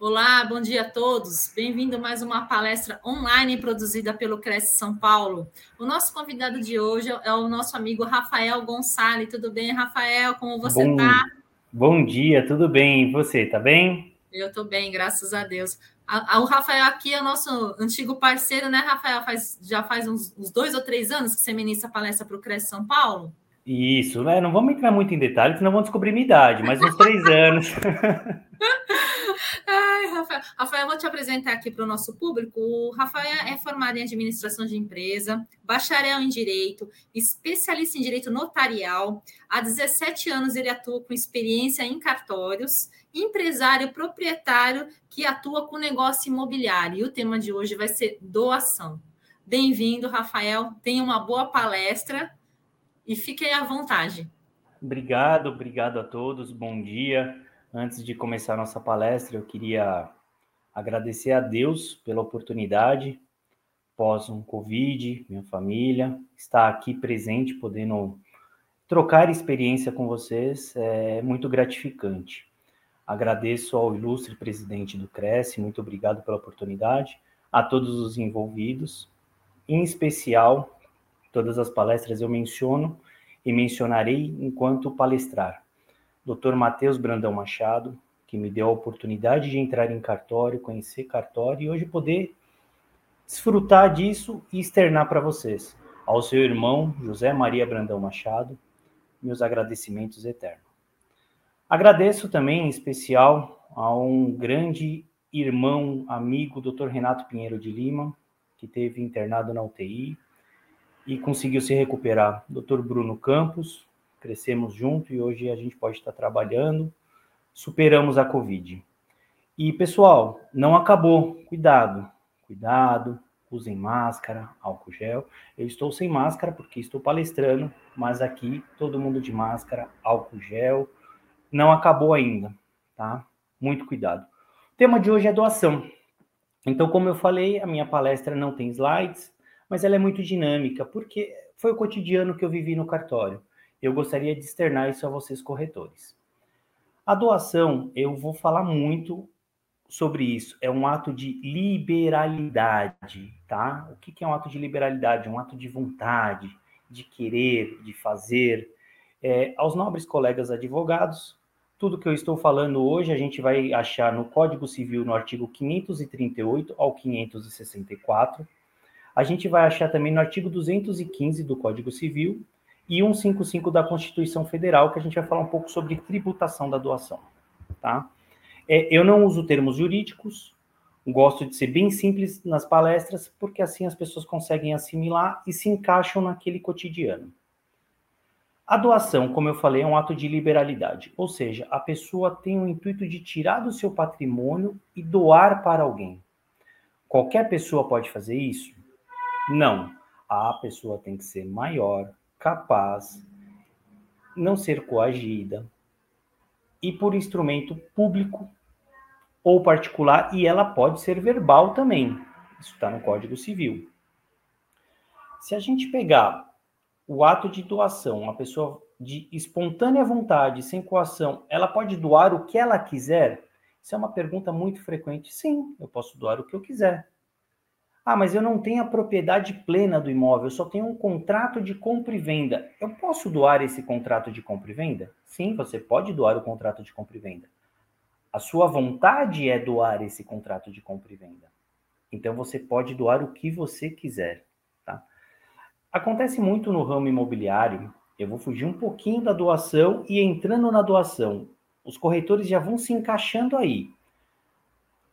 Olá, bom dia a todos. Bem-vindo a mais uma palestra online produzida pelo Cresce São Paulo. O nosso convidado de hoje é o nosso amigo Rafael Gonçalves. Tudo bem, Rafael? Como você está? Bom dia, tudo bem? E você, tá bem? Eu estou bem, graças a Deus. A, a, o Rafael aqui é o nosso antigo parceiro, né, Rafael? Faz, já faz uns, uns dois ou três anos que você ministra palestra para o Cresce São Paulo? Isso, né? Não vamos entrar muito em detalhes, senão vão descobrir minha idade, mas uns três anos. Ai, Rafael. Rafael, eu vou te apresentar aqui para o nosso público. O Rafael é formado em administração de empresa, bacharel em direito, especialista em direito notarial. Há 17 anos ele atua com experiência em cartórios, empresário proprietário que atua com negócio imobiliário. E o tema de hoje vai ser doação. Bem-vindo, Rafael. Tenha uma boa palestra e fiquem à vontade. Obrigado, obrigado a todos. Bom dia. Antes de começar nossa palestra, eu queria agradecer a Deus pela oportunidade, pós um Covid, minha família, estar aqui presente, podendo trocar experiência com vocês, é muito gratificante. Agradeço ao ilustre presidente do Cresce, muito obrigado pela oportunidade, a todos os envolvidos, em especial Todas as palestras eu menciono e mencionarei enquanto palestrar. Dr. Matheus Brandão Machado, que me deu a oportunidade de entrar em cartório, conhecer cartório e hoje poder desfrutar disso e externar para vocês. Ao seu irmão José Maria Brandão Machado, meus agradecimentos eternos. Agradeço também em especial a um grande irmão, amigo, Dr. Renato Pinheiro de Lima, que teve internado na UTI, e conseguiu se recuperar. Dr. Bruno Campos, crescemos junto e hoje a gente pode estar trabalhando, superamos a Covid. E pessoal, não acabou, cuidado, cuidado, usem máscara, álcool gel. Eu estou sem máscara porque estou palestrando, mas aqui todo mundo de máscara, álcool gel. Não acabou ainda, tá? Muito cuidado. O tema de hoje é doação. Então, como eu falei, a minha palestra não tem slides, mas ela é muito dinâmica, porque foi o cotidiano que eu vivi no cartório. Eu gostaria de externar isso a vocês, corretores. A doação, eu vou falar muito sobre isso. É um ato de liberalidade, tá? O que é um ato de liberalidade? Um ato de vontade, de querer, de fazer. É, aos nobres colegas advogados, tudo que eu estou falando hoje a gente vai achar no Código Civil, no artigo 538 ao 564 a gente vai achar também no artigo 215 do Código Civil e 155 da Constituição Federal, que a gente vai falar um pouco sobre tributação da doação, tá? É, eu não uso termos jurídicos, gosto de ser bem simples nas palestras, porque assim as pessoas conseguem assimilar e se encaixam naquele cotidiano. A doação, como eu falei, é um ato de liberalidade, ou seja, a pessoa tem o intuito de tirar do seu patrimônio e doar para alguém. Qualquer pessoa pode fazer isso? Não. A pessoa tem que ser maior, capaz, não ser coagida e por instrumento público ou particular, e ela pode ser verbal também. Isso está no Código Civil. Se a gente pegar o ato de doação, uma pessoa de espontânea vontade, sem coação, ela pode doar o que ela quiser? Isso é uma pergunta muito frequente. Sim, eu posso doar o que eu quiser. Ah, mas eu não tenho a propriedade plena do imóvel, eu só tenho um contrato de compra e venda. Eu posso doar esse contrato de compra e venda? Sim, você pode doar o contrato de compra e venda. A sua vontade é doar esse contrato de compra e venda. Então você pode doar o que você quiser, tá? Acontece muito no ramo imobiliário. Eu vou fugir um pouquinho da doação e entrando na doação. Os corretores já vão se encaixando aí.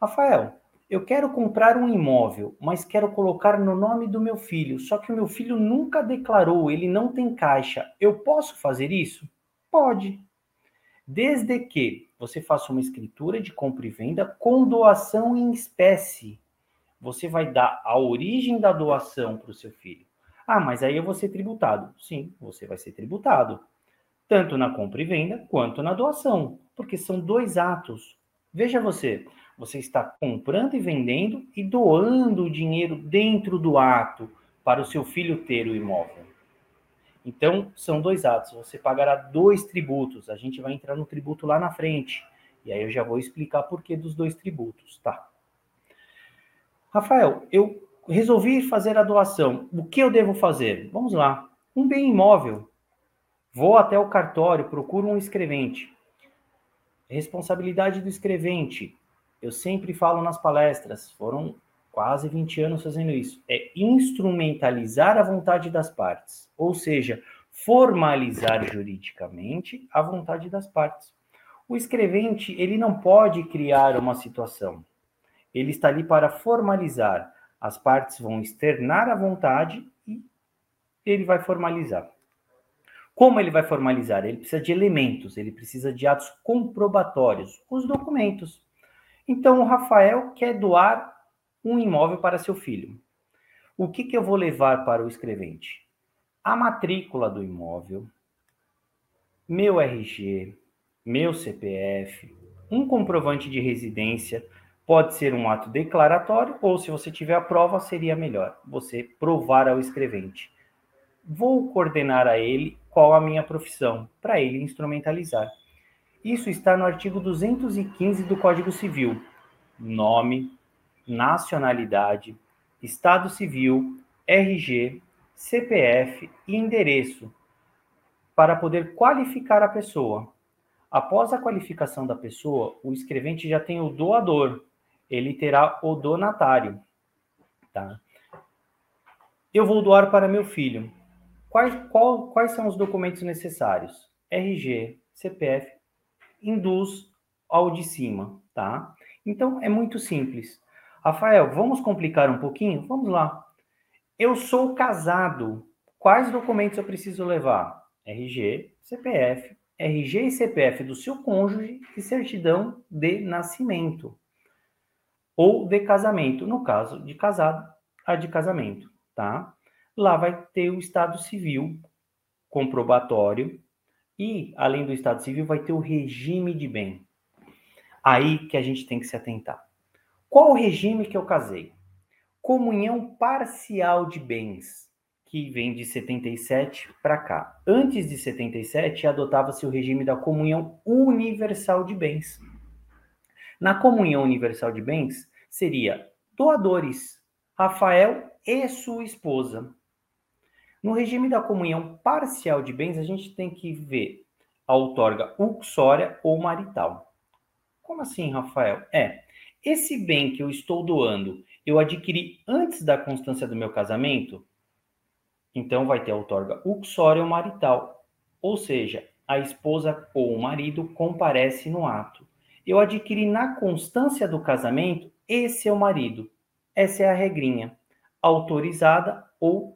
Rafael, eu quero comprar um imóvel, mas quero colocar no nome do meu filho, só que o meu filho nunca declarou, ele não tem caixa. Eu posso fazer isso? Pode. desde que você faça uma escritura de compra e venda com doação em espécie. Você vai dar a origem da doação para o seu filho. Ah, mas aí eu vou ser tributado. Sim, você vai ser tributado. Tanto na compra e venda quanto na doação, porque são dois atos. Veja você, você está comprando e vendendo e doando o dinheiro dentro do ato para o seu filho ter o imóvel. Então, são dois atos. Você pagará dois tributos. A gente vai entrar no tributo lá na frente. E aí eu já vou explicar por que dos dois tributos, tá? Rafael, eu resolvi fazer a doação. O que eu devo fazer? Vamos lá. Um bem imóvel. Vou até o cartório, procuro um escrevente. Responsabilidade do escrevente. Eu sempre falo nas palestras, foram quase 20 anos fazendo isso. É instrumentalizar a vontade das partes, ou seja, formalizar juridicamente a vontade das partes. O escrevente, ele não pode criar uma situação. Ele está ali para formalizar. As partes vão externar a vontade e ele vai formalizar. Como ele vai formalizar? Ele precisa de elementos, ele precisa de atos comprobatórios, os documentos. Então, o Rafael quer doar um imóvel para seu filho. O que, que eu vou levar para o escrevente? A matrícula do imóvel, meu RG, meu CPF, um comprovante de residência, pode ser um ato declaratório ou, se você tiver a prova, seria melhor você provar ao escrevente. Vou coordenar a ele qual a minha profissão, para ele instrumentalizar. Isso está no artigo 215 do Código Civil. Nome, nacionalidade, estado civil, RG, CPF e endereço para poder qualificar a pessoa. Após a qualificação da pessoa, o escrevente já tem o doador, ele terá o donatário, tá? Eu vou doar para meu filho. Quais, qual, quais são os documentos necessários? RG, CPF, induz ao de cima, tá? Então é muito simples. Rafael, vamos complicar um pouquinho? Vamos lá. Eu sou casado. Quais documentos eu preciso levar? RG, CPF, RG e CPF do seu cônjuge e certidão de nascimento. Ou de casamento, no caso de casado, a de casamento, tá? Lá vai ter o estado civil comprobatório e, além do estado civil, vai ter o regime de bem. Aí que a gente tem que se atentar. Qual o regime que eu casei? Comunhão parcial de bens, que vem de 77 para cá. Antes de 77, adotava-se o regime da comunhão universal de bens. Na comunhão universal de bens, seria doadores, Rafael e sua esposa. No regime da comunhão parcial de bens, a gente tem que ver a outorga uxória ou marital. Como assim, Rafael? É, esse bem que eu estou doando, eu adquiri antes da constância do meu casamento? Então vai ter a outorga uxória ou marital. Ou seja, a esposa ou o marido comparece no ato. Eu adquiri na constância do casamento, esse é o marido. Essa é a regrinha. Autorizada ou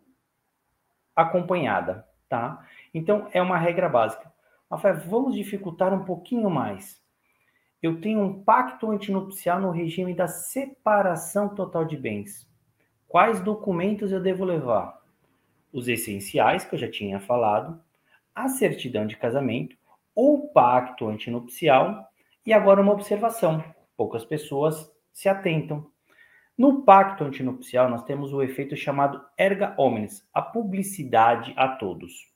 acompanhada, tá? Então é uma regra básica. Rafael, vamos dificultar um pouquinho mais eu tenho um pacto antinupcial no regime da separação total de bens. Quais documentos eu devo levar? Os essenciais, que eu já tinha falado, a certidão de casamento, o pacto antinupcial e agora uma observação. Poucas pessoas se atentam. No pacto antinupcial, nós temos o efeito chamado erga omnes, a publicidade a todos.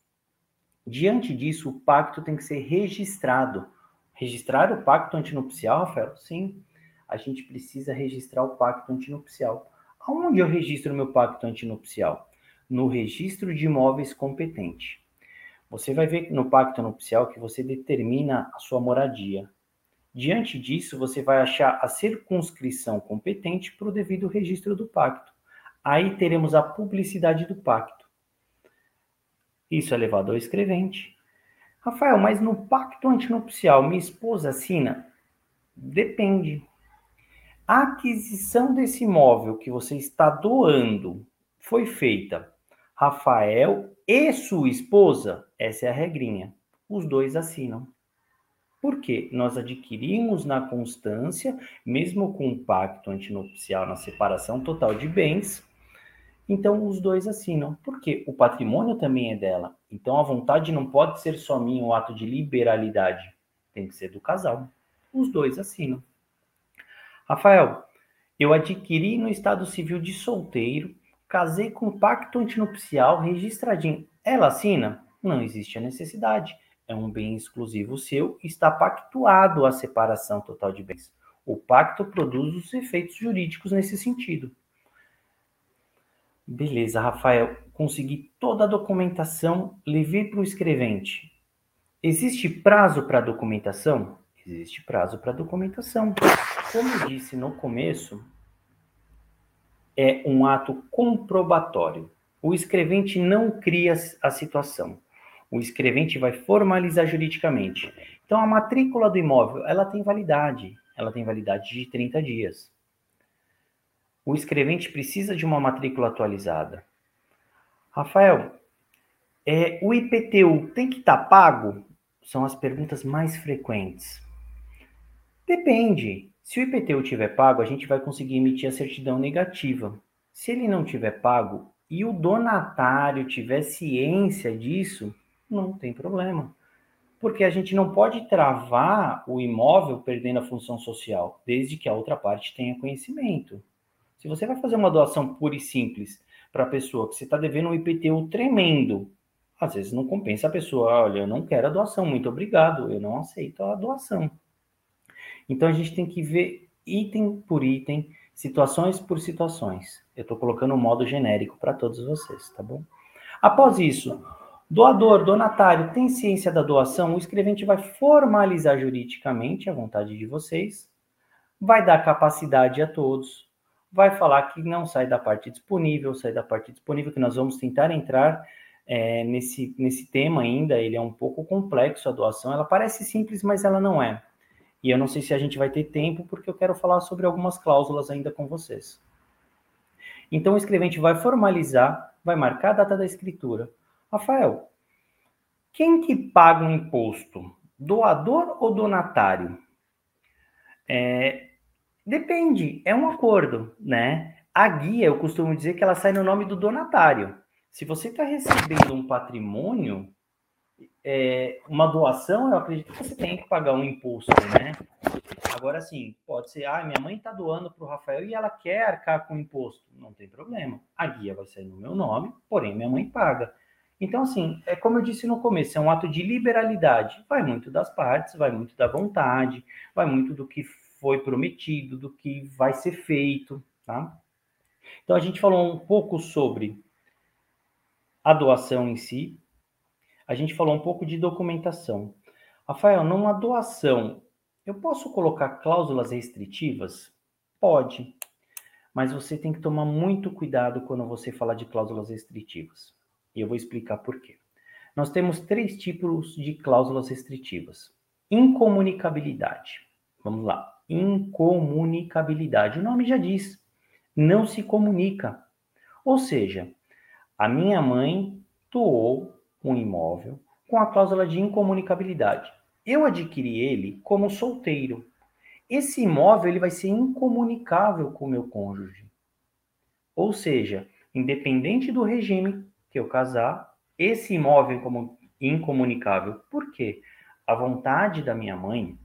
Diante disso, o pacto tem que ser registrado Registrar o pacto antinupcial, Rafael? Sim, a gente precisa registrar o pacto antinupcial. Aonde eu registro meu pacto antinupcial? No registro de imóveis competente. Você vai ver no pacto nupcial que você determina a sua moradia. Diante disso, você vai achar a circunscrição competente para o devido registro do pacto. Aí teremos a publicidade do pacto. Isso é levado ao escrevente. Rafael, mas no pacto antinupcial, minha esposa assina? Depende. A aquisição desse imóvel que você está doando foi feita Rafael e sua esposa? Essa é a regrinha. Os dois assinam. Porque nós adquirimos na constância, mesmo com o pacto antinupcial na separação total de bens, então os dois assinam. Porque o patrimônio também é dela. Então a vontade não pode ser só minha, um ato de liberalidade. Tem que ser do casal. Os dois assinam. Rafael, eu adquiri no estado civil de solteiro, casei com pacto antinupcial registradinho. Ela assina? Não existe a necessidade. É um bem exclusivo seu, está pactuado a separação total de bens. O pacto produz os efeitos jurídicos nesse sentido. Beleza, Rafael, consegui toda a documentação, levei para o escrevente. Existe prazo para documentação? Existe prazo para documentação. Como disse no começo, é um ato comprobatório. O escrevente não cria a situação. O escrevente vai formalizar juridicamente. Então, a matrícula do imóvel, ela tem validade. Ela tem validade de 30 dias. O escrevente precisa de uma matrícula atualizada. Rafael, é, o IPTU tem que estar tá pago? São as perguntas mais frequentes. Depende. Se o IPTU tiver pago, a gente vai conseguir emitir a certidão negativa. Se ele não tiver pago e o donatário tiver ciência disso, não tem problema. Porque a gente não pode travar o imóvel perdendo a função social, desde que a outra parte tenha conhecimento. Se você vai fazer uma doação pura e simples para a pessoa que você está devendo um IPTU tremendo, às vezes não compensa a pessoa, olha, eu não quero a doação, muito obrigado, eu não aceito a doação. Então a gente tem que ver item por item, situações por situações. Eu estou colocando um modo genérico para todos vocês, tá bom? Após isso, doador, donatário, tem ciência da doação? O escrevente vai formalizar juridicamente a vontade de vocês, vai dar capacidade a todos, vai falar que não sai da parte disponível, sai da parte disponível, que nós vamos tentar entrar é, nesse, nesse tema ainda, ele é um pouco complexo a doação, ela parece simples, mas ela não é. E eu não sei se a gente vai ter tempo, porque eu quero falar sobre algumas cláusulas ainda com vocês. Então, o escrevente vai formalizar, vai marcar a data da escritura. Rafael, quem que paga o imposto? Doador ou donatário? É, depende, é um acordo, né? A guia, eu costumo dizer que ela sai no nome do donatário. Se você está recebendo um patrimônio, é, uma doação, eu acredito que você tem que pagar um imposto, né? Agora, sim, pode ser, ah, minha mãe está doando para o Rafael e ela quer arcar com o imposto. Não tem problema. A guia vai sair no meu nome, porém minha mãe paga. Então, assim, é como eu disse no começo, é um ato de liberalidade. Vai muito das partes, vai muito da vontade, vai muito do que foi prometido, do que vai ser feito, tá? Então, a gente falou um pouco sobre a doação em si, a gente falou um pouco de documentação. Rafael, numa doação, eu posso colocar cláusulas restritivas? Pode, mas você tem que tomar muito cuidado quando você fala de cláusulas restritivas. E eu vou explicar por quê. Nós temos três tipos de cláusulas restritivas. Incomunicabilidade. Vamos lá. Incomunicabilidade. O nome já diz. Não se comunica. Ou seja, a minha mãe doou um imóvel com a cláusula de incomunicabilidade. Eu adquiri ele como solteiro. Esse imóvel ele vai ser incomunicável com o meu cônjuge. Ou seja, independente do regime que eu casar, esse imóvel incomunicável. Por quê? A vontade da minha mãe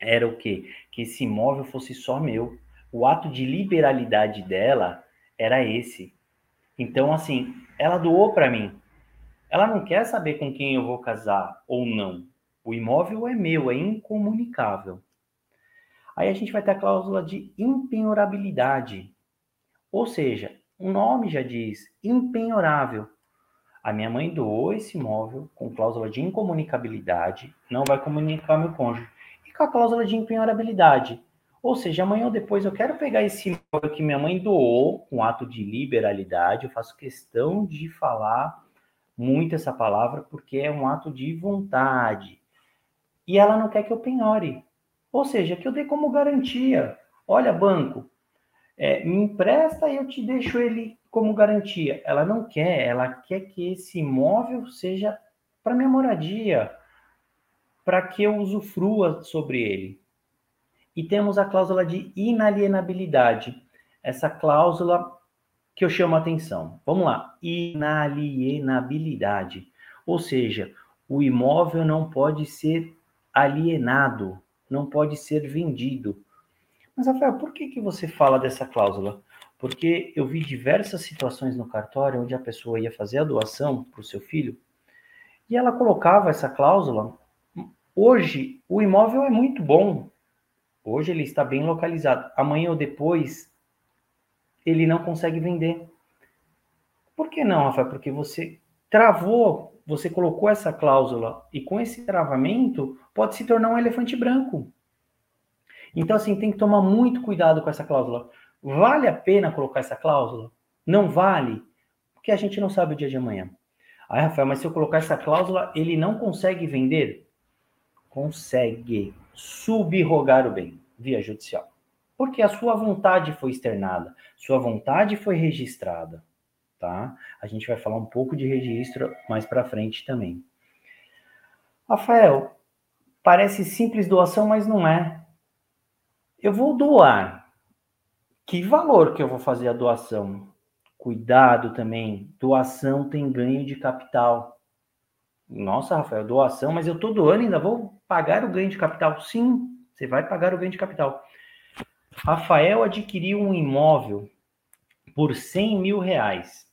era o quê? Que esse imóvel fosse só meu. O ato de liberalidade dela era esse. Então, assim, ela doou para mim. Ela não quer saber com quem eu vou casar ou não. O imóvel é meu, é incomunicável. Aí a gente vai ter a cláusula de impenhorabilidade. Ou seja, o nome já diz impenhorável. A minha mãe doou esse imóvel com cláusula de incomunicabilidade, não vai comunicar meu cônjuge. E com a cláusula de impenhorabilidade. Ou seja, amanhã ou depois eu quero pegar esse imóvel que minha mãe doou com ato de liberalidade, eu faço questão de falar muito essa palavra porque é um ato de vontade. E ela não quer que eu penhore. Ou seja, que eu dê como garantia. Olha, banco, é, me empresta e eu te deixo ele como garantia. Ela não quer, ela quer que esse imóvel seja para minha moradia. para que eu usufrua sobre ele. E temos a cláusula de inalienabilidade. Essa cláusula que eu chamo a atenção. Vamos lá. Inalienabilidade. Ou seja, o imóvel não pode ser alienado, não pode ser vendido. Mas, Rafael, por que, que você fala dessa cláusula? Porque eu vi diversas situações no cartório onde a pessoa ia fazer a doação para o seu filho e ela colocava essa cláusula. Hoje, o imóvel é muito bom. Hoje ele está bem localizado. Amanhã ou depois, ele não consegue vender. Por que não, Rafael? Porque você travou, você colocou essa cláusula e com esse travamento pode se tornar um elefante branco. Então, assim, tem que tomar muito cuidado com essa cláusula. Vale a pena colocar essa cláusula? Não vale? Porque a gente não sabe o dia de amanhã. Aí, Rafael, mas se eu colocar essa cláusula, ele não consegue vender? Consegue subrogar o bem via judicial. Porque a sua vontade foi externada, sua vontade foi registrada, tá? A gente vai falar um pouco de registro mais para frente também. Rafael, parece simples doação, mas não é. Eu vou doar. Que valor que eu vou fazer a doação? Cuidado também. Doação tem ganho de capital. Nossa, Rafael, doação, mas eu todo ano ainda vou pagar o ganho de capital. Sim, você vai pagar o ganho de capital. Rafael adquiriu um imóvel por 100 mil reais.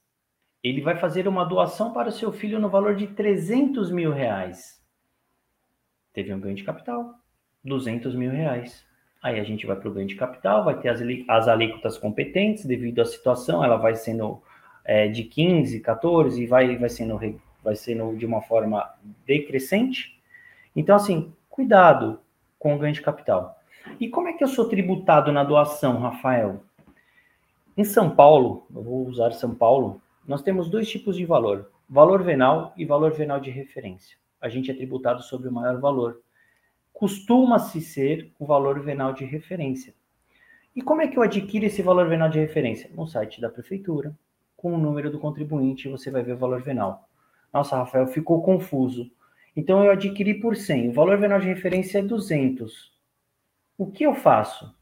Ele vai fazer uma doação para o seu filho no valor de 300 mil reais. Teve um ganho de capital, 200 mil reais. Aí a gente vai para o ganho de capital, vai ter as, as alíquotas competentes devido à situação, ela vai sendo é, de 15, 14 e vai, vai, sendo, vai sendo de uma forma decrescente. Então, assim, cuidado com o ganho de capital. E como é que eu sou tributado na doação, Rafael? Em São Paulo, eu vou usar São Paulo, nós temos dois tipos de valor: valor venal e valor venal de referência. A gente é tributado sobre o maior valor costuma-se ser o valor venal de referência. E como é que eu adquiro esse valor venal de referência? No site da prefeitura, com o número do contribuinte, você vai ver o valor venal. Nossa, Rafael, ficou confuso. Então eu adquiri por 100. O valor venal de referência é 200. O que eu faço?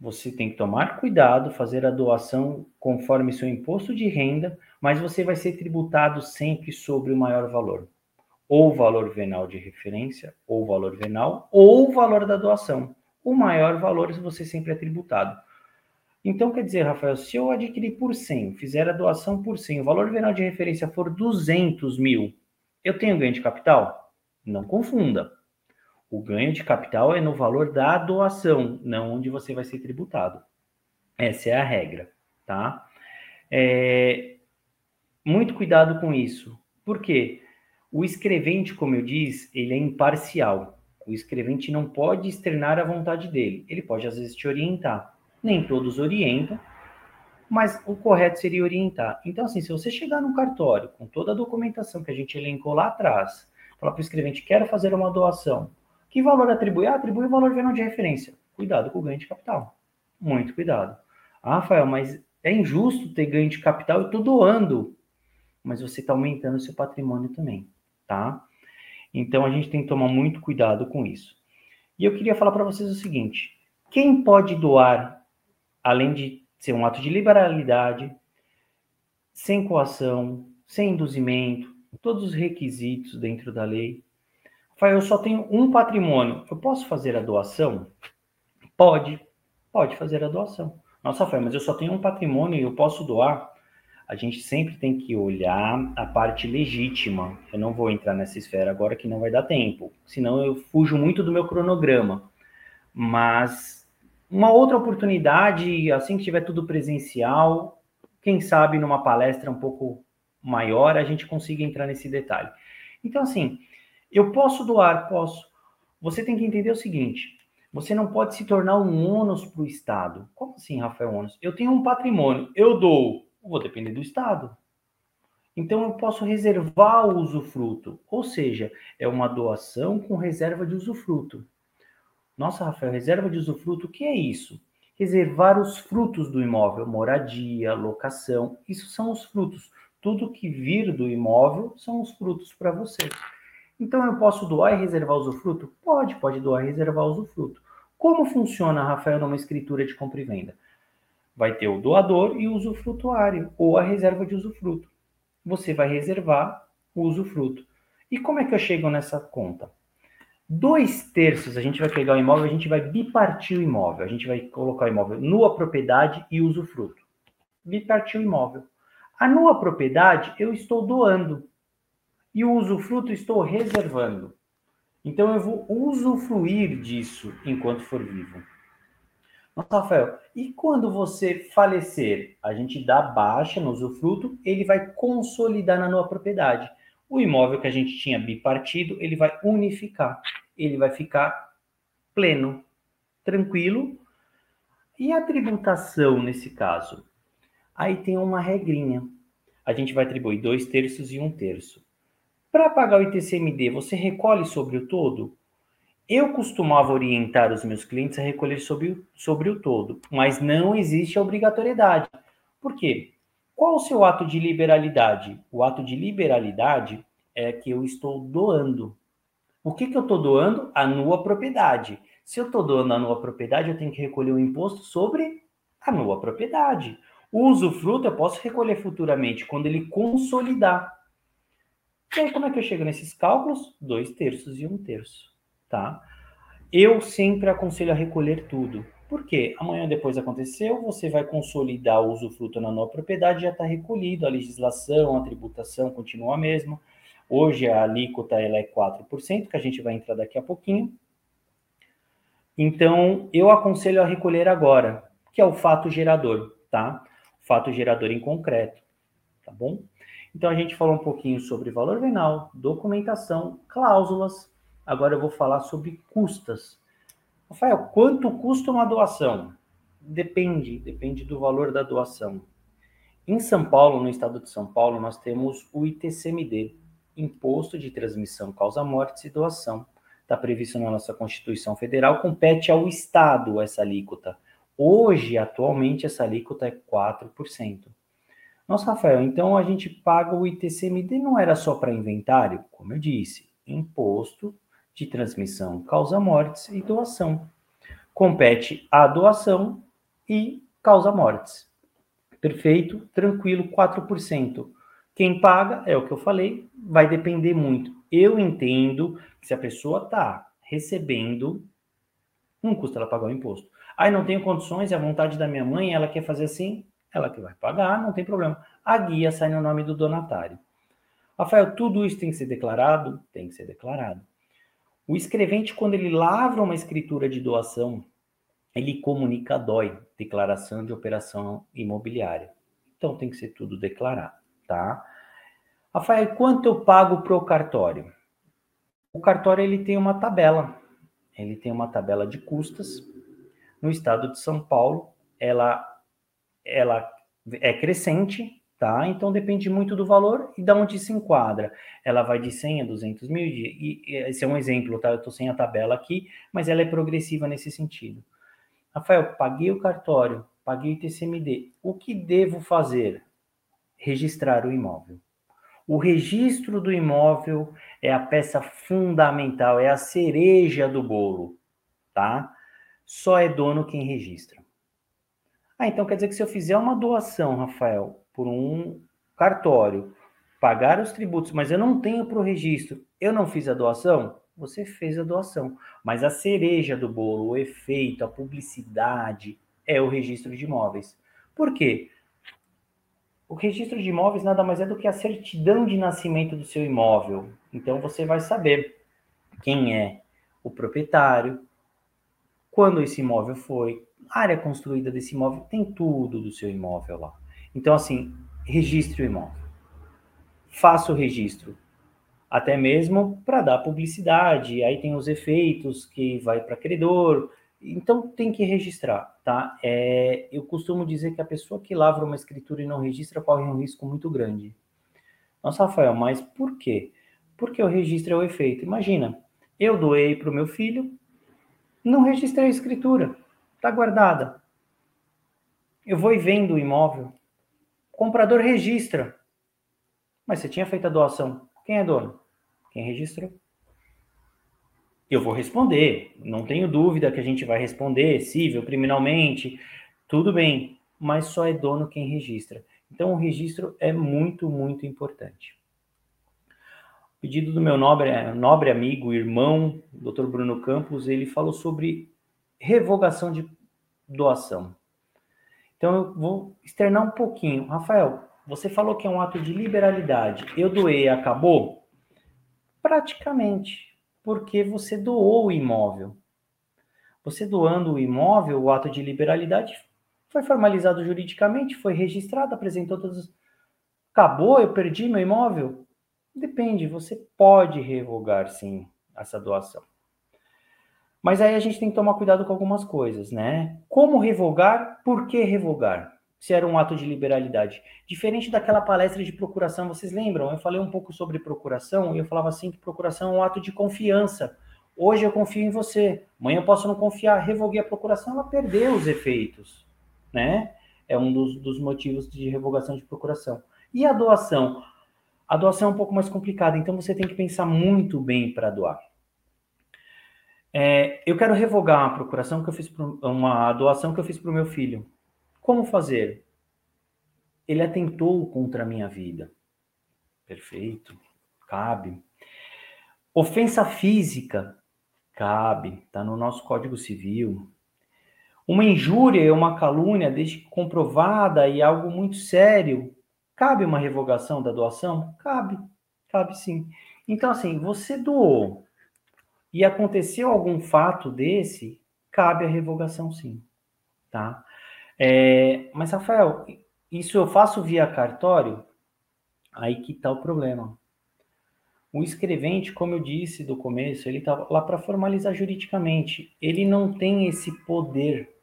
Você tem que tomar cuidado, fazer a doação conforme seu imposto de renda, mas você vai ser tributado sempre sobre o maior valor ou valor venal de referência, ou valor venal, ou valor da doação. O maior valor você sempre é tributado. Então, quer dizer, Rafael, se eu adquirir por 100, fizer a doação por 100, o valor venal de referência for 200 mil, eu tenho ganho de capital? Não confunda. O ganho de capital é no valor da doação, não onde você vai ser tributado. Essa é a regra, tá? É... Muito cuidado com isso. Por quê? O escrevente, como eu disse, ele é imparcial. O escrevente não pode externar a vontade dele. Ele pode, às vezes, te orientar. Nem todos orientam, mas o correto seria orientar. Então, assim, se você chegar no cartório com toda a documentação que a gente elencou lá atrás, falar para o escrevente, quero fazer uma doação, que valor atribui? Ah, atribui o valor venal de referência. Cuidado com o ganho de capital. Muito cuidado. Ah, Rafael, mas é injusto ter ganho de capital e estou doando. Mas você está aumentando o seu patrimônio também tá? Então a gente tem que tomar muito cuidado com isso. E eu queria falar para vocês o seguinte: quem pode doar, além de ser um ato de liberalidade, sem coação, sem induzimento, todos os requisitos dentro da lei. Rafael, eu só tenho um patrimônio. Eu posso fazer a doação? Pode, pode fazer a doação. Nossa, Rafael, mas eu só tenho um patrimônio e eu posso doar? A gente sempre tem que olhar a parte legítima. Eu não vou entrar nessa esfera agora que não vai dar tempo, senão eu fujo muito do meu cronograma. Mas uma outra oportunidade, assim que tiver tudo presencial, quem sabe numa palestra um pouco maior a gente consiga entrar nesse detalhe. Então, assim, eu posso doar, posso. Você tem que entender o seguinte: você não pode se tornar um ônus para o Estado. Como assim, Rafael ônus? Eu tenho um patrimônio, eu dou vou depender do Estado. Então eu posso reservar o usufruto, ou seja, é uma doação com reserva de usufruto. Nossa, Rafael, reserva de usufruto, o que é isso? Reservar os frutos do imóvel, moradia, locação, isso são os frutos. Tudo que vir do imóvel são os frutos para você. Então eu posso doar e reservar usufruto? Pode, pode doar e reservar usufruto. Como funciona, Rafael, numa escritura de compra e venda? Vai ter o doador e o usufrutuário, ou a reserva de usufruto. Você vai reservar o usufruto. E como é que eu chego nessa conta? Dois terços, a gente vai pegar o imóvel, a gente vai bipartir o imóvel. A gente vai colocar o imóvel nua propriedade e usufruto. Bipartir o imóvel. A nua propriedade eu estou doando. E o usufruto estou reservando. Então eu vou usufruir disso enquanto for vivo. Rafael, e quando você falecer, a gente dá baixa no usufruto, ele vai consolidar na nova propriedade. O imóvel que a gente tinha bipartido, ele vai unificar, ele vai ficar pleno, tranquilo. E a tributação nesse caso? Aí tem uma regrinha. A gente vai atribuir dois terços e um terço. Para pagar o ITCMD, você recolhe sobre o todo? Eu costumava orientar os meus clientes a recolher sobre, sobre o todo, mas não existe a obrigatoriedade. Por quê? Qual o seu ato de liberalidade? O ato de liberalidade é que eu estou doando. O que, que eu estou doando? A nua propriedade. Se eu estou doando a nua propriedade, eu tenho que recolher o imposto sobre a nua propriedade. O usufruto eu posso recolher futuramente, quando ele consolidar. E aí, como é que eu chego nesses cálculos? Dois terços e um terço, tá? Eu sempre aconselho a recolher tudo. Por quê? Amanhã depois aconteceu, você vai consolidar o usufruto na nova propriedade, já está recolhido, a legislação, a tributação continua a mesma. Hoje a alíquota ela é 4%, que a gente vai entrar daqui a pouquinho. Então, eu aconselho a recolher agora, que é o fato gerador, tá? Fato gerador em concreto, tá bom? Então a gente falou um pouquinho sobre valor venal, documentação, cláusulas. Agora eu vou falar sobre custas. Rafael, quanto custa uma doação? Depende, depende do valor da doação. Em São Paulo, no estado de São Paulo, nós temos o ITCMD, Imposto de Transmissão Causa Mortes e Doação. Está previsto na nossa Constituição Federal, compete ao Estado essa alíquota. Hoje, atualmente, essa alíquota é 4%. Nossa, Rafael, então a gente paga o ITCMD não era só para inventário? Como eu disse, imposto de transmissão causa mortes e doação. Compete a doação e causa mortes. Perfeito, tranquilo, 4%. Quem paga, é o que eu falei, vai depender muito. Eu entendo que se a pessoa está recebendo, não custa ela pagar o imposto. Aí não tenho condições, é a vontade da minha mãe, ela quer fazer assim, ela que vai pagar, não tem problema. A guia sai no nome do donatário. Rafael, tudo isso tem que ser declarado? Tem que ser declarado. O escrevente, quando ele lavra uma escritura de doação, ele comunica a DOI, Declaração de Operação Imobiliária. Então tem que ser tudo declarado, tá? Rafael, quanto eu pago para o cartório? O cartório ele tem uma tabela. Ele tem uma tabela de custas. No estado de São Paulo, ela ela é crescente, tá? Então depende muito do valor e da onde se enquadra. Ela vai de 100 a 200 mil, e, e esse é um exemplo, tá? Eu estou sem a tabela aqui, mas ela é progressiva nesse sentido. Rafael, paguei o cartório, paguei o TCMD. O que devo fazer? Registrar o imóvel. O registro do imóvel é a peça fundamental, é a cereja do bolo, tá? Só é dono quem registra. Ah, então quer dizer que se eu fizer uma doação, Rafael, por um cartório, pagar os tributos, mas eu não tenho para o registro, eu não fiz a doação? Você fez a doação. Mas a cereja do bolo, o efeito, a publicidade, é o registro de imóveis. Por quê? O registro de imóveis nada mais é do que a certidão de nascimento do seu imóvel. Então você vai saber quem é o proprietário, quando esse imóvel foi, área construída desse imóvel, tem tudo do seu imóvel lá. Então, assim, registre o imóvel. Faça o registro. Até mesmo para dar publicidade. Aí tem os efeitos que vai para credor. Então, tem que registrar, tá? É, eu costumo dizer que a pessoa que lavra uma escritura e não registra corre um risco muito grande. Nossa, Rafael, mas por quê? Porque o registro é o efeito. Imagina, eu doei para o meu filho, não registrei a escritura. Está guardada. Eu vou e vendo o imóvel. Comprador registra. Mas você tinha feito a doação. Quem é dono? Quem registrou. Eu vou responder, não tenho dúvida que a gente vai responder, civil, criminalmente, tudo bem, mas só é dono quem registra. Então, o registro é muito, muito importante. O pedido do meu nobre, nobre amigo, irmão, Dr. Bruno Campos, ele falou sobre revogação de doação. Então, eu vou externar um pouquinho. Rafael, você falou que é um ato de liberalidade. Eu doei, acabou? Praticamente porque você doou o imóvel. Você doando o imóvel, o ato de liberalidade foi formalizado juridicamente, foi registrado, apresentou todos. Acabou, eu perdi meu imóvel? Depende, você pode revogar sim essa doação. Mas aí a gente tem que tomar cuidado com algumas coisas, né? Como revogar? Por que revogar? se era um ato de liberalidade. Diferente daquela palestra de procuração, vocês lembram? Eu falei um pouco sobre procuração e eu falava assim que procuração é um ato de confiança. Hoje eu confio em você, amanhã eu posso não confiar. Revoguei a procuração, ela perdeu os efeitos, né? É um dos, dos motivos de revogação de procuração. E a doação? A doação é um pouco mais complicada, então você tem que pensar muito bem para doar. É, eu quero revogar uma procuração que eu fiz, pro, uma doação que eu fiz para o meu filho. Como fazer? Ele atentou contra a minha vida. Perfeito, cabe. Ofensa física, cabe, está no nosso Código Civil. Uma injúria e uma calúnia, desde que comprovada e algo muito sério, cabe uma revogação da doação? Cabe, cabe sim. Então, assim, você doou e aconteceu algum fato desse, cabe a revogação sim, tá? É, mas, Rafael, isso eu faço via cartório? Aí que está o problema. O escrevente, como eu disse do começo, ele está lá para formalizar juridicamente. Ele não tem esse poder.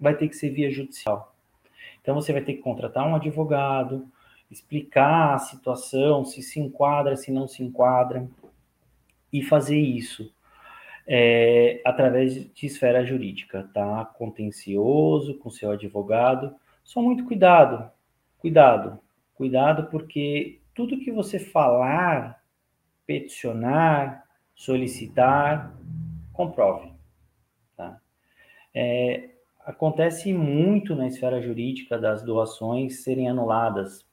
Vai ter que ser via judicial. Então você vai ter que contratar um advogado, explicar a situação, se se enquadra, se não se enquadra, e fazer isso é, através de esfera jurídica, tá? Contencioso, com seu advogado. Só muito cuidado, cuidado, cuidado, porque tudo que você falar, peticionar, solicitar, comprove, tá? É, acontece muito na esfera jurídica das doações serem anuladas.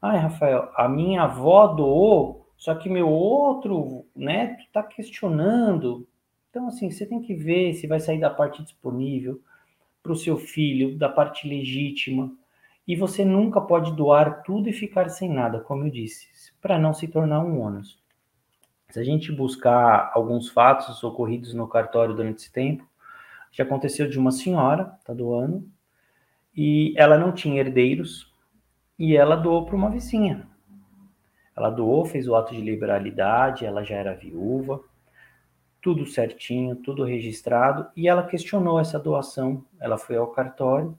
Ai, Rafael, a minha avó doou só que meu outro neto está questionando. Então, assim, você tem que ver se vai sair da parte disponível para o seu filho, da parte legítima. E você nunca pode doar tudo e ficar sem nada, como eu disse, para não se tornar um ônus. Se a gente buscar alguns fatos ocorridos no cartório durante esse tempo, já aconteceu de uma senhora, tá doando, e ela não tinha herdeiros, e ela doou para uma vizinha. Ela doou, fez o ato de liberalidade, ela já era viúva, tudo certinho, tudo registrado, e ela questionou essa doação. Ela foi ao cartório,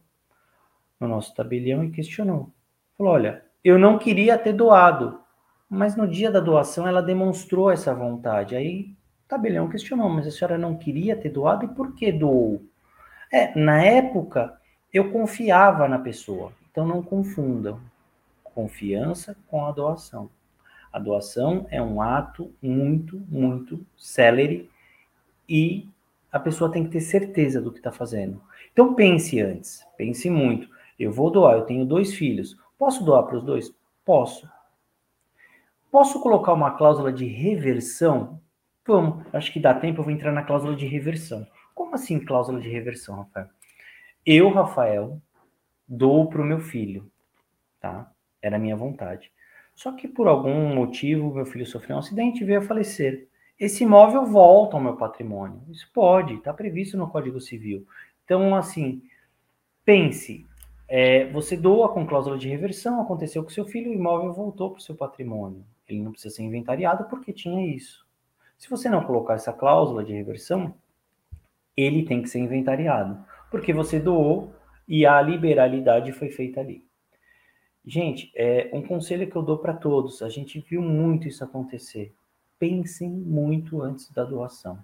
no nosso tabelião, e questionou. Falou: olha, eu não queria ter doado, mas no dia da doação ela demonstrou essa vontade. Aí o tabelião questionou: mas a senhora não queria ter doado e por que doou? É, na época eu confiava na pessoa, então não confundam confiança com a doação. A doação é um ato muito, muito célere e a pessoa tem que ter certeza do que está fazendo. Então pense antes, pense muito. Eu vou doar, eu tenho dois filhos. Posso doar para os dois? Posso. Posso colocar uma cláusula de reversão? Vamos, acho que dá tempo, eu vou entrar na cláusula de reversão. Como assim cláusula de reversão, Rafael? Eu, Rafael, dou para o meu filho, tá? Era a minha vontade. Só que por algum motivo meu filho sofreu um acidente e veio a falecer. Esse imóvel volta ao meu patrimônio. Isso pode, está previsto no Código Civil. Então, assim, pense, é, você doa com cláusula de reversão, aconteceu com seu filho, o imóvel voltou para o seu patrimônio. Ele não precisa ser inventariado porque tinha isso. Se você não colocar essa cláusula de reversão, ele tem que ser inventariado, porque você doou e a liberalidade foi feita ali. Gente, é um conselho que eu dou para todos. A gente viu muito isso acontecer. Pensem muito antes da doação.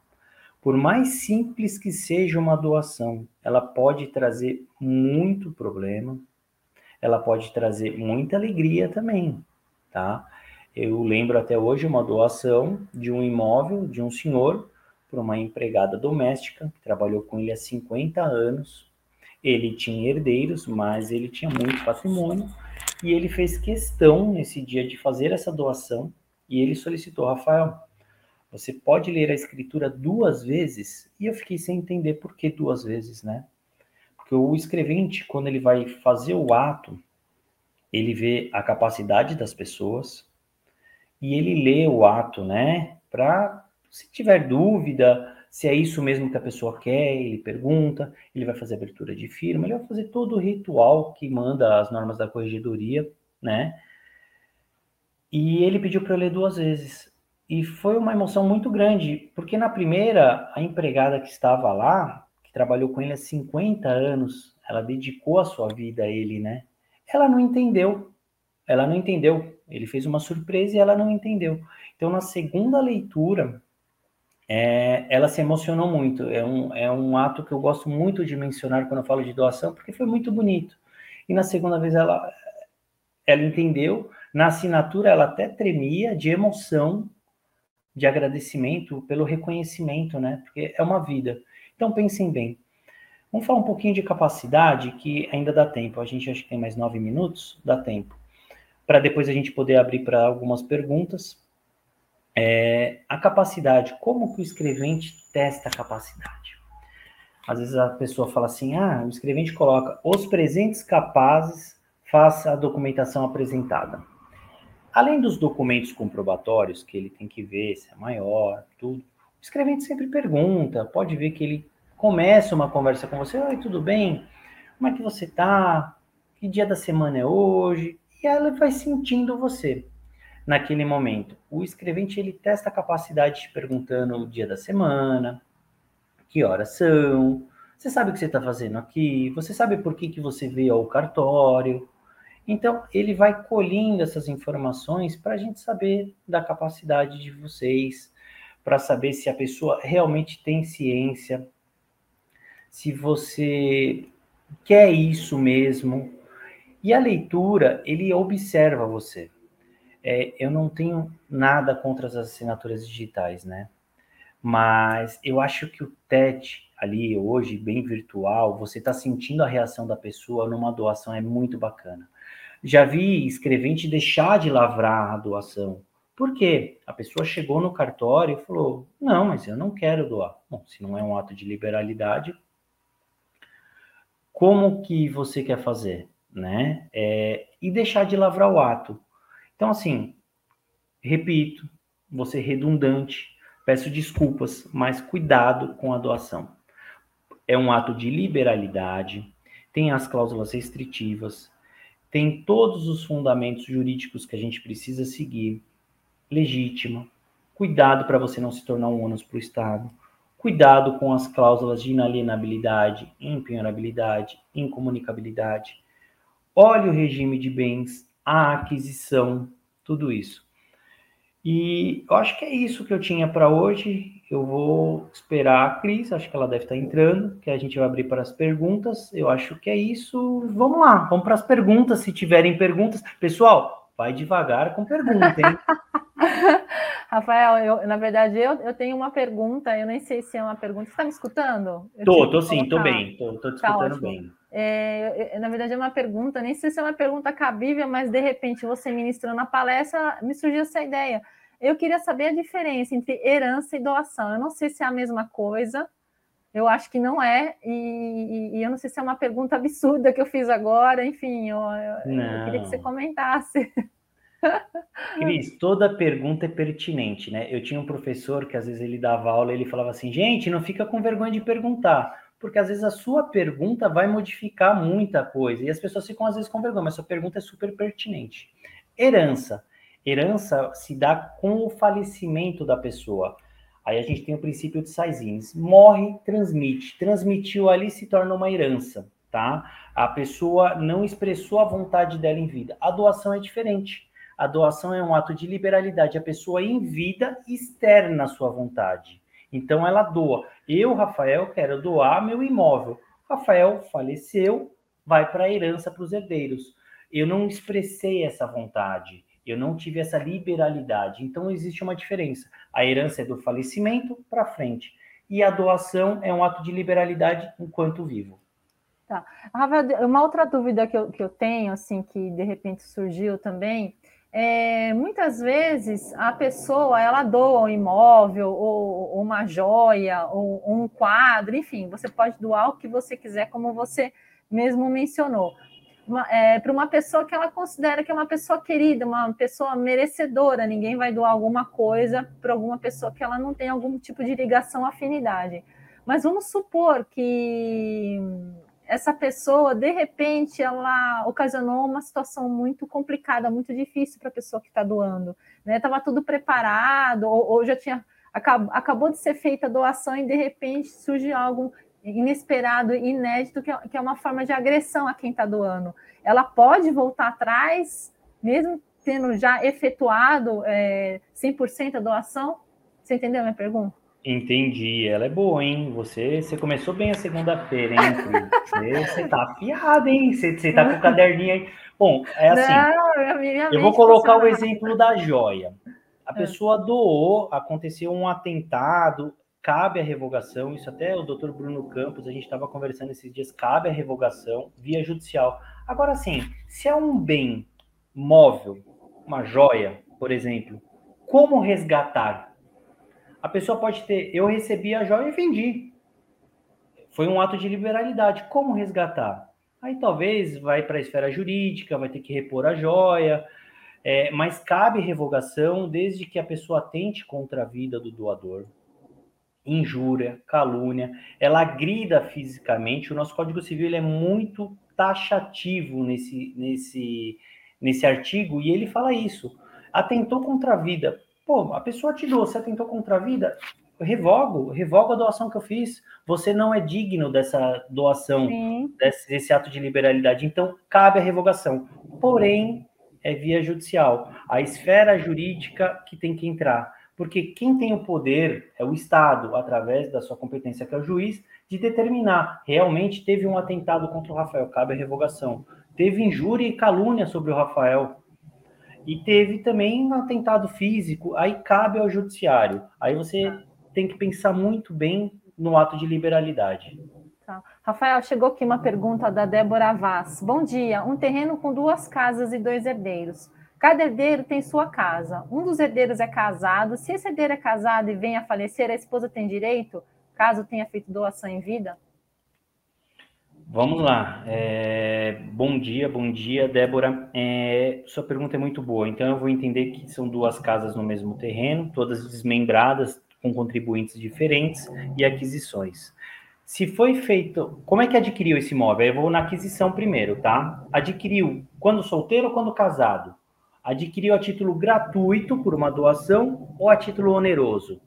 Por mais simples que seja uma doação, ela pode trazer muito problema, ela pode trazer muita alegria também, tá? Eu lembro até hoje uma doação de um imóvel de um senhor para uma empregada doméstica que trabalhou com ele há 50 anos. Ele tinha herdeiros, mas ele tinha muito patrimônio e ele fez questão nesse dia de fazer essa doação e ele solicitou, Rafael, você pode ler a escritura duas vezes? E eu fiquei sem entender por que duas vezes, né? Porque o escrevente, quando ele vai fazer o ato, ele vê a capacidade das pessoas e ele lê o ato, né? Para, se tiver dúvida, se é isso mesmo que a pessoa quer, ele pergunta, ele vai fazer abertura de firma, ele vai fazer todo o ritual que manda as normas da corregedoria, né? E ele pediu para eu ler duas vezes. E foi uma emoção muito grande, porque na primeira, a empregada que estava lá, que trabalhou com ele há 50 anos, ela dedicou a sua vida a ele, né? Ela não entendeu. Ela não entendeu. Ele fez uma surpresa e ela não entendeu. Então, na segunda leitura, é, ela se emocionou muito. É um, é um ato que eu gosto muito de mencionar quando eu falo de doação, porque foi muito bonito. E na segunda vez ela, ela entendeu. Na assinatura, ela até tremia de emoção, de agradecimento pelo reconhecimento, né? Porque é uma vida. Então, pensem bem. Vamos falar um pouquinho de capacidade, que ainda dá tempo. A gente acha que tem mais nove minutos, dá tempo. Para depois a gente poder abrir para algumas perguntas. É, a capacidade, como que o escrevente testa a capacidade? Às vezes a pessoa fala assim, ah, o escrevente coloca os presentes capazes, faça a documentação apresentada. Além dos documentos comprobatórios, que ele tem que ver se é maior, tudo, o escrevente sempre pergunta, pode ver que ele começa uma conversa com você, oi, tudo bem? Como é que você tá? Que dia da semana é hoje? E ela vai sentindo você naquele momento. O escrevente ele testa a capacidade de perguntando o dia da semana, que horas são, você sabe o que você está fazendo aqui, você sabe por que, que você veio ao cartório. Então, ele vai colhendo essas informações para a gente saber da capacidade de vocês, para saber se a pessoa realmente tem ciência se você quer isso mesmo. E a leitura, ele observa você. É, eu não tenho nada contra as assinaturas digitais, né? Mas eu acho que o TET ali hoje, bem virtual, você está sentindo a reação da pessoa numa doação, é muito bacana. Já vi escrevente deixar de lavrar a doação. Por quê? A pessoa chegou no cartório e falou: Não, mas eu não quero doar. Bom, se não é um ato de liberalidade, como que você quer fazer, né? É, e deixar de lavrar o ato. Então, assim, repito, vou ser redundante, peço desculpas, mas cuidado com a doação. É um ato de liberalidade, tem as cláusulas restritivas, tem todos os fundamentos jurídicos que a gente precisa seguir, legítima, cuidado para você não se tornar um ônus para o Estado, Cuidado com as cláusulas de inalienabilidade, impenhorabilidade, incomunicabilidade. Olhe o regime de bens, a aquisição, tudo isso. E eu acho que é isso que eu tinha para hoje. Eu vou esperar a Cris, acho que ela deve estar entrando, que a gente vai abrir para as perguntas. Eu acho que é isso. Vamos lá, vamos para as perguntas, se tiverem perguntas. Pessoal, vai devagar com pergunta, hein? Rafael, eu, na verdade, eu, eu tenho uma pergunta, eu nem sei se é uma pergunta. Você está me escutando? Eu tô, tô sim, tô bem, tô, tô te tá escutando bem. É, na verdade, é uma pergunta, nem sei se é uma pergunta cabível, mas de repente você ministrando a palestra, me surgiu essa ideia. Eu queria saber a diferença entre herança e doação. Eu não sei se é a mesma coisa, eu acho que não é, e, e, eu não sei se é uma pergunta absurda que eu fiz agora, enfim, eu, eu, eu queria que você comentasse. Cris, toda pergunta é pertinente, né? Eu tinha um professor que às vezes ele dava aula e ele falava assim, gente, não fica com vergonha de perguntar, porque às vezes a sua pergunta vai modificar muita coisa e as pessoas ficam às vezes com vergonha, mas sua pergunta é super pertinente. Herança. Herança se dá com o falecimento da pessoa. Aí a gente tem o princípio de Saizines. Morre, transmite. Transmitiu ali se torna uma herança, tá? A pessoa não expressou a vontade dela em vida. A doação é diferente. A doação é um ato de liberalidade. A pessoa em vida externa a sua vontade. Então ela doa. Eu, Rafael, quero doar meu imóvel. Rafael faleceu, vai para a herança para os herdeiros. Eu não expressei essa vontade. Eu não tive essa liberalidade. Então existe uma diferença. A herança é do falecimento para frente e a doação é um ato de liberalidade enquanto vivo. Tá. Rafael, uma outra dúvida que eu, que eu tenho, assim, que de repente surgiu também, é, muitas vezes a pessoa ela doa um imóvel ou, ou uma joia ou, ou, um quadro, enfim, você pode doar o que você quiser, como você mesmo mencionou. É, para uma pessoa que ela considera que é uma pessoa querida, uma pessoa merecedora, ninguém vai doar alguma coisa para alguma pessoa que ela não tem algum tipo de ligação, afinidade. Mas vamos supor que essa pessoa, de repente, ela ocasionou uma situação muito complicada, muito difícil para a pessoa que está doando. Né? tudo preparado, ou, ou já tinha acabou, acabou de ser feita a doação e de repente surge algo inesperado, inédito, que é, que é uma forma de agressão a quem está doando. Ela pode voltar atrás, mesmo tendo já efetuado é, 100% a doação? Você entendeu a minha pergunta? Entendi, ela é boa, hein? Você, você começou bem a segunda-feira, hein? Você, você tá afiado, hein? Você, você tá com o caderninho aí. Bom, é assim. Não, minha eu vou colocar o exemplo da joia. A é. pessoa doou, aconteceu um atentado, cabe a revogação. Isso até o doutor Bruno Campos, a gente estava conversando esses dias, cabe a revogação via judicial. Agora, sim, se é um bem móvel, uma joia, por exemplo, como resgatar? A pessoa pode ter, eu recebi a joia e vendi. Foi um ato de liberalidade. Como resgatar? Aí talvez vai para a esfera jurídica, vai ter que repor a joia, é, mas cabe revogação desde que a pessoa tente contra a vida do doador. Injúria, calúnia, ela agrida fisicamente. O nosso Código Civil é muito taxativo nesse, nesse, nesse artigo e ele fala isso. Atentou contra a vida. Pô, a pessoa te doou, você atentou contra a vida, revogo, revogo a doação que eu fiz. Você não é digno dessa doação, desse, desse, ato de liberalidade. Então, cabe a revogação. Porém, é via judicial. A esfera jurídica que tem que entrar. Porque quem tem o poder é o Estado, através da sua competência, que é o juiz, de determinar. Realmente teve um atentado contra o Rafael, cabe a revogação. Teve injúria e calúnia sobre o Rafael, e teve também um atentado físico, aí cabe ao judiciário. Aí você tem que pensar muito bem no ato de liberalidade. Tá. Rafael, chegou aqui uma pergunta da Débora Vaz. Bom dia. Um terreno com duas casas e dois herdeiros. Cada herdeiro tem sua casa. Um dos herdeiros é casado. Se esse herdeiro é casado e vem a falecer, a esposa tem direito, caso tenha feito doação em vida? Vamos lá. É, bom dia, bom dia, Débora. É, sua pergunta é muito boa. Então, eu vou entender que são duas casas no mesmo terreno, todas desmembradas, com contribuintes diferentes e aquisições. Se foi feito. Como é que adquiriu esse imóvel? Eu vou na aquisição primeiro, tá? Adquiriu quando solteiro ou quando casado? Adquiriu a título gratuito por uma doação ou a título oneroso?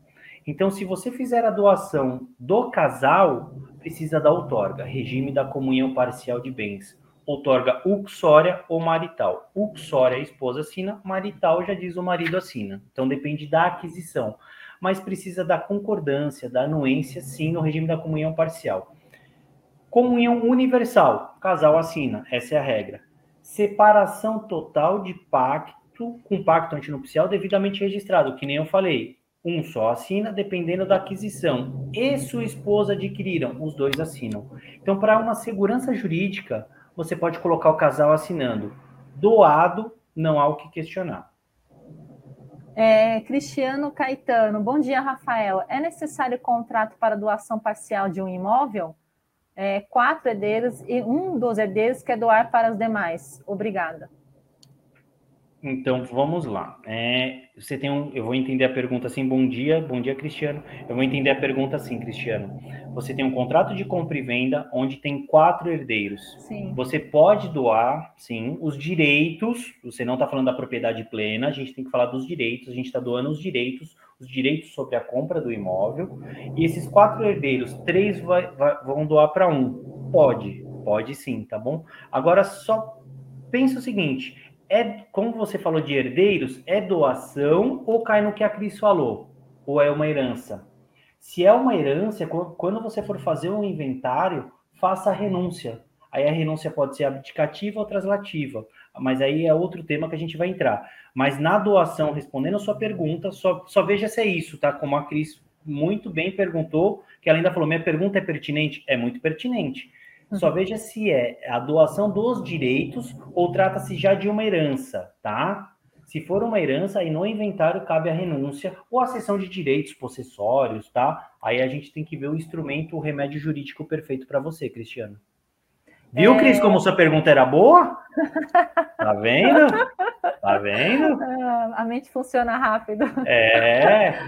Então, se você fizer a doação do casal, precisa da outorga, regime da comunhão parcial de bens. Outorga uxória ou marital. Uxória a esposa assina, marital já diz o marido assina. Então depende da aquisição. Mas precisa da concordância, da anuência, sim, no regime da comunhão parcial. Comunhão universal, casal assina, essa é a regra. Separação total de pacto com pacto antinupcial devidamente registrado, que nem eu falei. Um só assina, dependendo da aquisição. E sua esposa adquiriram, os dois assinam. Então, para uma segurança jurídica, você pode colocar o casal assinando. Doado, não há o que questionar. É, Cristiano Caetano, bom dia, Rafael. É necessário contrato para doação parcial de um imóvel? É, quatro herdeiros e um dos herdeiros quer doar para os demais. Obrigada. Então vamos lá. É, você tem um, eu vou entender a pergunta assim. Bom dia, bom dia, Cristiano. Eu vou entender a pergunta assim, Cristiano. Você tem um contrato de compra e venda onde tem quatro herdeiros. Sim. Você pode doar, sim, os direitos. Você não está falando da propriedade plena. A gente tem que falar dos direitos. A gente está doando os direitos, os direitos sobre a compra do imóvel. E esses quatro herdeiros, três vai, vai, vão doar para um. Pode, pode sim, tá bom? Agora só pensa o seguinte é, como você falou de herdeiros, é doação ou cai no que a Cris falou? Ou é uma herança? Se é uma herança, quando você for fazer um inventário, faça a renúncia. Aí a renúncia pode ser abdicativa ou translativa, mas aí é outro tema que a gente vai entrar. Mas na doação, respondendo a sua pergunta, só, só veja se é isso, tá? Como a Cris muito bem perguntou, que ela ainda falou: minha pergunta é pertinente? É muito pertinente. Só uhum. veja se é a doação dos direitos ou trata-se já de uma herança, tá? Se for uma herança, aí no inventário cabe a renúncia ou a cessão de direitos possessórios, tá? Aí a gente tem que ver o instrumento, o remédio jurídico perfeito para você, Cristiano. Viu, é... Cris, como sua pergunta era boa? Tá vendo? Tá vendo? A mente funciona rápido. É.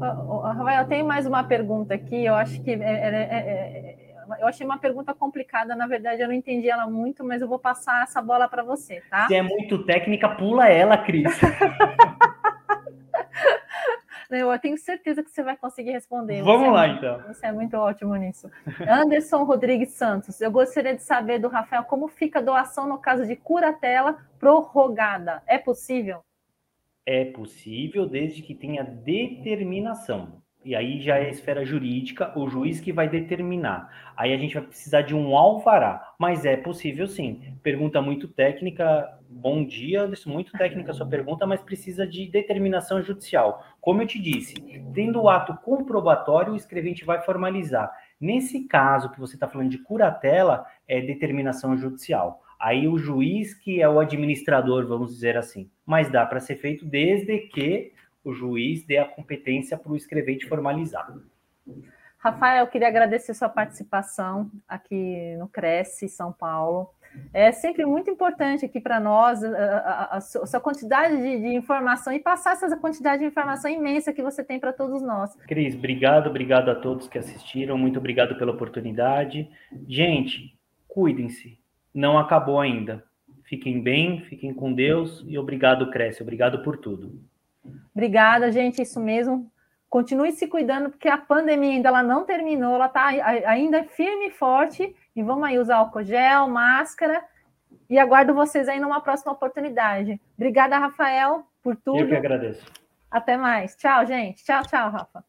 Rafael, eu tenho mais uma pergunta aqui. Eu acho que é, é, é, eu achei uma pergunta complicada, na verdade, eu não entendi ela muito, mas eu vou passar essa bola para você, tá? Se é muito técnica, pula ela, Cris. Eu tenho certeza que você vai conseguir responder. Vamos você lá, é então. Você é muito ótimo nisso. Anderson Rodrigues Santos, eu gostaria de saber do Rafael como fica a doação no caso de curatela prorrogada. É possível? É possível, desde que tenha determinação e aí já é esfera jurídica, o juiz que vai determinar. Aí a gente vai precisar de um alvará, mas é possível sim. Pergunta muito técnica, bom dia, muito técnica a sua pergunta, mas precisa de determinação judicial. Como eu te disse, tendo o ato comprobatório, o escrevente vai formalizar. Nesse caso que você está falando de curatela, é determinação judicial. Aí o juiz que é o administrador, vamos dizer assim. Mas dá para ser feito desde que o juiz dê a competência para o escrevente formalizar. Rafael, eu queria agradecer sua participação aqui no Cresce São Paulo. É sempre muito importante aqui para nós a, a, a, sua quantidade de, de, informação e passar essa quantidade de informação imensa que você tem para todos nós. Cris, obrigado, obrigado a todos que assistiram, muito obrigado pela oportunidade. Gente, cuidem-se, não acabou ainda. Fiquem bem, fiquem com Deus e obrigado, Cresce, obrigado por tudo. Obrigada, gente. Isso mesmo. Continue se cuidando, porque a pandemia ainda ela não terminou, ela está ainda é firme e forte. E vamos aí usar álcool gel, máscara. E aguardo vocês aí numa próxima oportunidade. Obrigada, Rafael, por tudo. Eu que agradeço. Até mais. Tchau, gente. Tchau, tchau, Rafa.